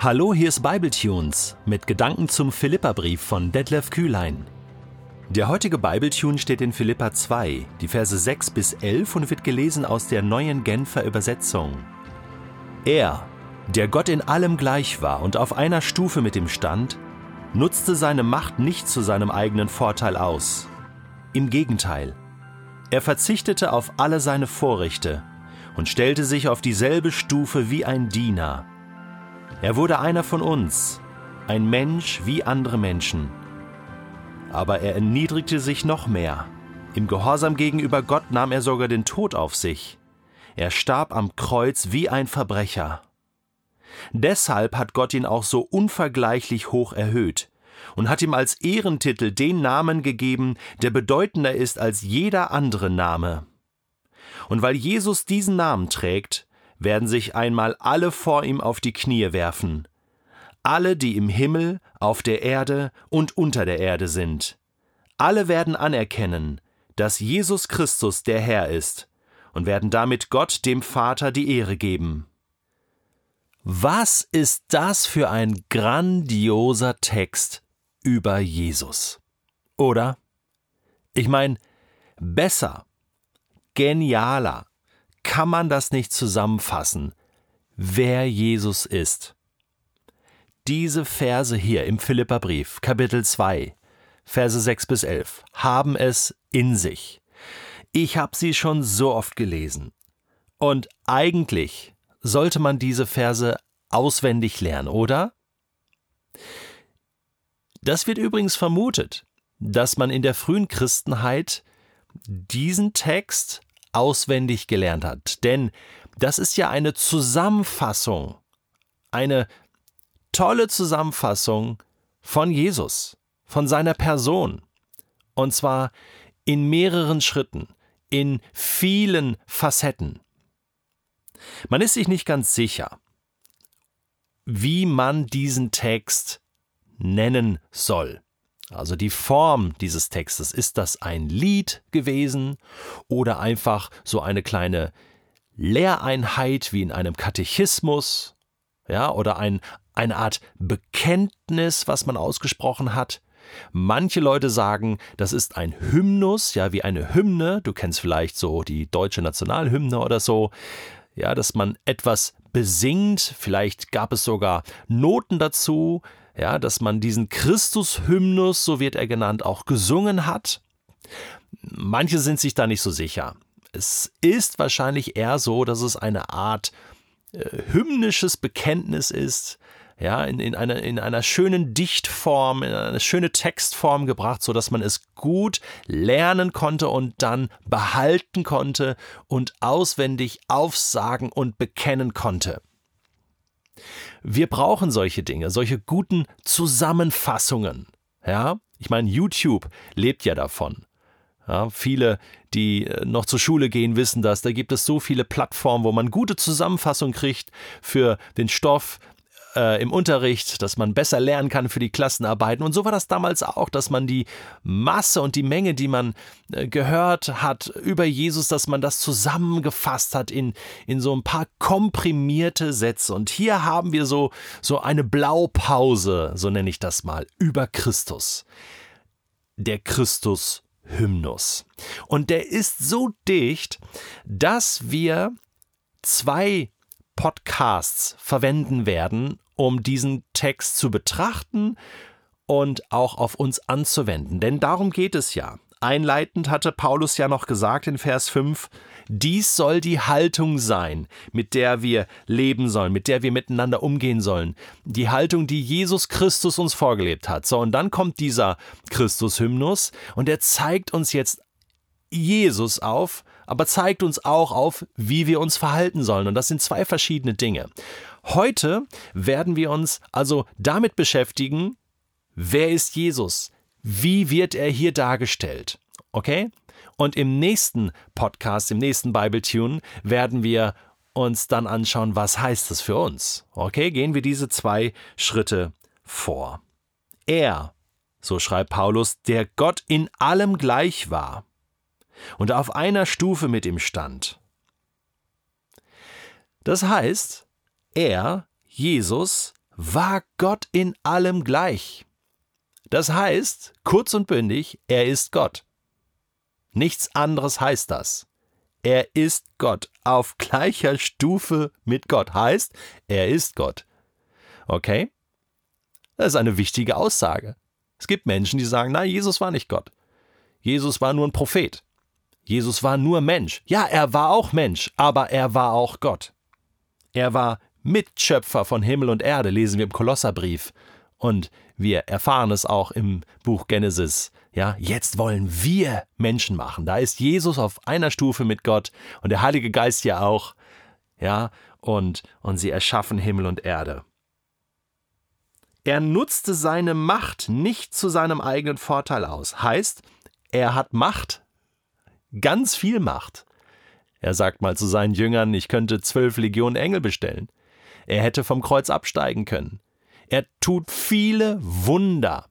Hallo, hier ist Bibletunes mit Gedanken zum Philipperbrief von Detlef Kühlein. Der heutige Bibletune steht in Philippa 2, die Verse 6 bis 11 und wird gelesen aus der neuen Genfer Übersetzung. Er, der Gott in allem gleich war und auf einer Stufe mit ihm stand, nutzte seine Macht nicht zu seinem eigenen Vorteil aus. Im Gegenteil, er verzichtete auf alle seine Vorrechte und stellte sich auf dieselbe Stufe wie ein Diener. Er wurde einer von uns, ein Mensch wie andere Menschen. Aber er erniedrigte sich noch mehr. Im Gehorsam gegenüber Gott nahm er sogar den Tod auf sich. Er starb am Kreuz wie ein Verbrecher. Deshalb hat Gott ihn auch so unvergleichlich hoch erhöht und hat ihm als Ehrentitel den Namen gegeben, der bedeutender ist als jeder andere Name. Und weil Jesus diesen Namen trägt, werden sich einmal alle vor ihm auf die Knie werfen, alle, die im Himmel, auf der Erde und unter der Erde sind. Alle werden anerkennen, dass Jesus Christus der Herr ist und werden damit Gott dem Vater die Ehre geben. Was ist das für ein grandioser Text über Jesus? Oder? Ich meine, besser, genialer kann man das nicht zusammenfassen, wer Jesus ist. Diese Verse hier im Philipperbrief, Kapitel 2, Verse 6 bis 11, haben es in sich. Ich habe sie schon so oft gelesen. Und eigentlich sollte man diese Verse auswendig lernen, oder? Das wird übrigens vermutet, dass man in der frühen Christenheit diesen Text auswendig gelernt hat. Denn das ist ja eine Zusammenfassung, eine tolle Zusammenfassung von Jesus, von seiner Person. Und zwar in mehreren Schritten, in vielen Facetten. Man ist sich nicht ganz sicher, wie man diesen Text nennen soll. Also die Form dieses Textes, ist das ein Lied gewesen oder einfach so eine kleine Lehreinheit wie in einem Katechismus, ja, oder ein, eine Art Bekenntnis, was man ausgesprochen hat. Manche Leute sagen, das ist ein Hymnus, ja, wie eine Hymne. Du kennst vielleicht so die deutsche Nationalhymne oder so. Ja, dass man etwas besingt. Vielleicht gab es sogar Noten dazu ja, dass man diesen Christus-Hymnus, so wird er genannt, auch gesungen hat. Manche sind sich da nicht so sicher. Es ist wahrscheinlich eher so, dass es eine Art äh, hymnisches Bekenntnis ist, ja, in, in, einer, in einer schönen Dichtform, in eine schöne Textform gebracht, so dass man es gut lernen konnte und dann behalten konnte und auswendig aufsagen und bekennen konnte. Wir brauchen solche Dinge, solche guten Zusammenfassungen. Ja, ich meine, YouTube lebt ja davon. Ja, viele, die äh, noch zur Schule gehen, wissen das. Da gibt es so viele Plattformen, wo man gute Zusammenfassungen kriegt für den Stoff, äh, im Unterricht, dass man besser lernen kann für die Klassenarbeiten. Und so war das damals auch, dass man die Masse und die Menge, die man äh, gehört hat über Jesus, dass man das zusammengefasst hat in, in so ein paar komprimierte Sätze. Und hier haben wir so, so eine Blaupause, so nenne ich das mal, über Christus. Der Christus Hymnus. Und der ist so dicht, dass wir zwei Podcasts verwenden werden, um diesen Text zu betrachten und auch auf uns anzuwenden. Denn darum geht es ja. Einleitend hatte Paulus ja noch gesagt in Vers 5, dies soll die Haltung sein, mit der wir leben sollen, mit der wir miteinander umgehen sollen. Die Haltung, die Jesus Christus uns vorgelebt hat. So, und dann kommt dieser Christus-Hymnus und er zeigt uns jetzt Jesus auf, aber zeigt uns auch auf, wie wir uns verhalten sollen. Und das sind zwei verschiedene Dinge. Heute werden wir uns also damit beschäftigen, wer ist Jesus? Wie wird er hier dargestellt? Okay? Und im nächsten Podcast, im nächsten Bible Tune, werden wir uns dann anschauen, was heißt das für uns. Okay, gehen wir diese zwei Schritte vor. Er, so schreibt Paulus, der Gott in allem gleich war und auf einer Stufe mit ihm stand. Das heißt, er, Jesus, war Gott in allem gleich. Das heißt, kurz und bündig, er ist Gott. Nichts anderes heißt das. Er ist Gott auf gleicher Stufe mit Gott. Heißt, er ist Gott. Okay? Das ist eine wichtige Aussage. Es gibt Menschen, die sagen, nein, Jesus war nicht Gott. Jesus war nur ein Prophet. Jesus war nur Mensch. Ja, er war auch Mensch, aber er war auch Gott. Er war Mitschöpfer von Himmel und Erde, lesen wir im Kolosserbrief. Und wir erfahren es auch im Buch Genesis. Ja, jetzt wollen wir Menschen machen. Da ist Jesus auf einer Stufe mit Gott und der Heilige Geist ja auch. Ja, und, und sie erschaffen Himmel und Erde. Er nutzte seine Macht nicht zu seinem eigenen Vorteil aus. Heißt, er hat Macht, ganz viel Macht. Er sagt mal zu seinen Jüngern, ich könnte zwölf Legionen Engel bestellen. Er hätte vom Kreuz absteigen können. Er tut viele Wunder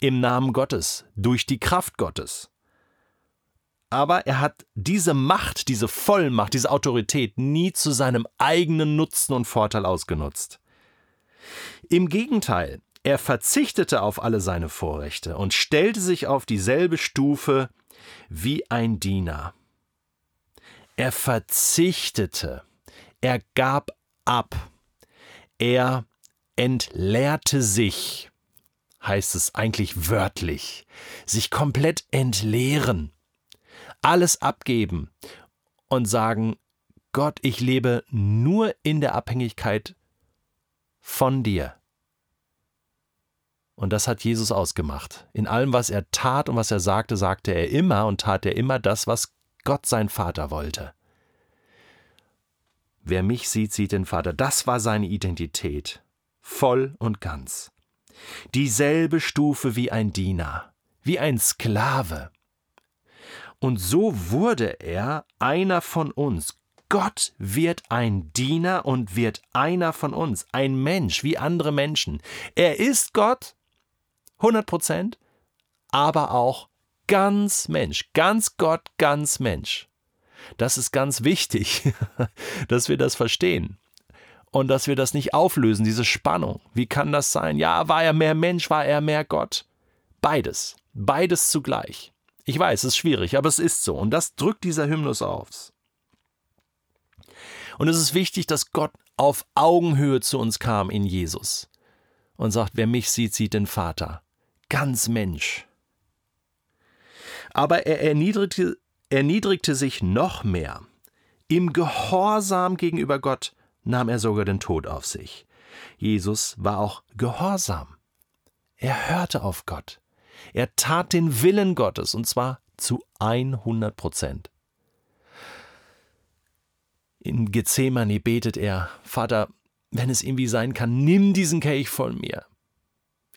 im Namen Gottes, durch die Kraft Gottes. Aber er hat diese Macht, diese Vollmacht, diese Autorität nie zu seinem eigenen Nutzen und Vorteil ausgenutzt. Im Gegenteil, er verzichtete auf alle seine Vorrechte und stellte sich auf dieselbe Stufe wie ein Diener. Er verzichtete, er gab ab, er entleerte sich, heißt es eigentlich wörtlich, sich komplett entleeren, alles abgeben und sagen, Gott, ich lebe nur in der Abhängigkeit von dir. Und das hat Jesus ausgemacht. In allem, was er tat und was er sagte, sagte er immer und tat er immer das, was Gott sein Vater wollte. Wer mich sieht, sieht den Vater. Das war seine Identität. Voll und ganz. Dieselbe Stufe wie ein Diener, wie ein Sklave. Und so wurde er einer von uns, Gott wird ein Diener und wird einer von uns, ein Mensch wie andere Menschen. Er ist Gott, 100 Prozent, aber auch ganz Mensch, ganz Gott, ganz Mensch. Das ist ganz wichtig, dass wir das verstehen und dass wir das nicht auflösen, diese Spannung. Wie kann das sein? Ja, war er mehr Mensch, war er mehr Gott? Beides, beides zugleich. Ich weiß, es ist schwierig, aber es ist so und das drückt dieser Hymnus aus. Und es ist wichtig, dass Gott auf Augenhöhe zu uns kam in Jesus und sagt, wer mich sieht, sieht den Vater. Ganz Mensch. Aber er erniedrigte, erniedrigte sich noch mehr. Im Gehorsam gegenüber Gott nahm er sogar den Tod auf sich. Jesus war auch gehorsam. Er hörte auf Gott. Er tat den Willen Gottes und zwar zu 100 Prozent. In Gethsemane betet er, Vater, wenn es irgendwie sein kann, nimm diesen Kelch von mir.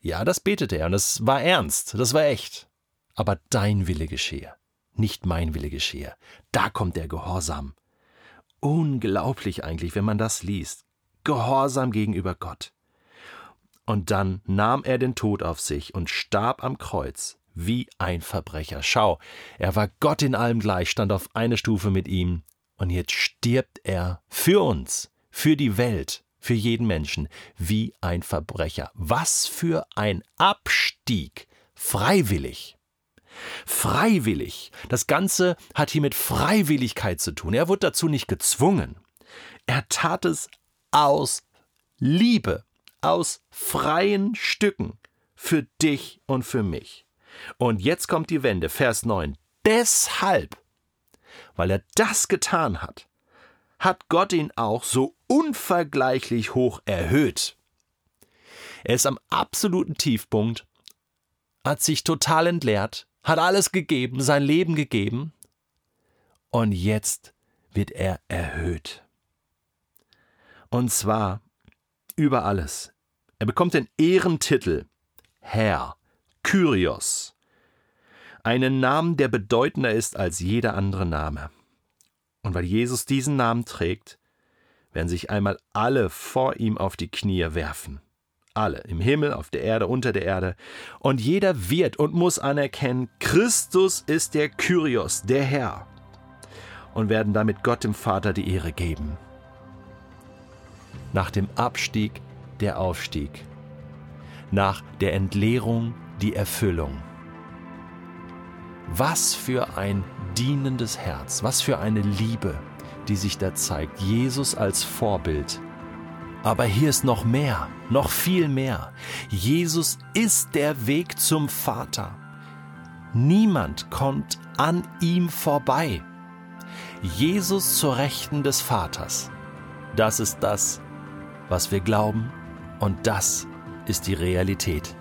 Ja, das betete er und das war ernst, das war echt. Aber dein Wille geschehe, nicht mein Wille geschehe. Da kommt der Gehorsam. Unglaublich eigentlich, wenn man das liest. Gehorsam gegenüber Gott. Und dann nahm er den Tod auf sich und starb am Kreuz wie ein Verbrecher. Schau, er war Gott in allem gleich, stand auf eine Stufe mit ihm, und jetzt stirbt er für uns, für die Welt, für jeden Menschen, wie ein Verbrecher. Was für ein Abstieg. Freiwillig. Freiwillig. Das Ganze hat hier mit Freiwilligkeit zu tun. Er wurde dazu nicht gezwungen. Er tat es aus Liebe, aus freien Stücken für dich und für mich. Und jetzt kommt die Wende, Vers 9. Deshalb weil er das getan hat, hat Gott ihn auch so unvergleichlich hoch erhöht. Er ist am absoluten Tiefpunkt, hat sich total entleert, hat alles gegeben, sein Leben gegeben, und jetzt wird er erhöht. Und zwar über alles. Er bekommt den Ehrentitel Herr, Kyrios, einen Namen, der bedeutender ist als jeder andere Name. Und weil Jesus diesen Namen trägt, werden sich einmal alle vor ihm auf die Knie werfen. Alle, im Himmel, auf der Erde, unter der Erde. Und jeder wird und muss anerkennen, Christus ist der Kyrios, der Herr. Und werden damit Gott dem Vater die Ehre geben. Nach dem Abstieg der Aufstieg. Nach der Entleerung die Erfüllung. Was für ein dienendes Herz, was für eine Liebe, die sich da zeigt. Jesus als Vorbild. Aber hier ist noch mehr, noch viel mehr. Jesus ist der Weg zum Vater. Niemand kommt an ihm vorbei. Jesus zur Rechten des Vaters. Das ist das, was wir glauben und das ist die Realität.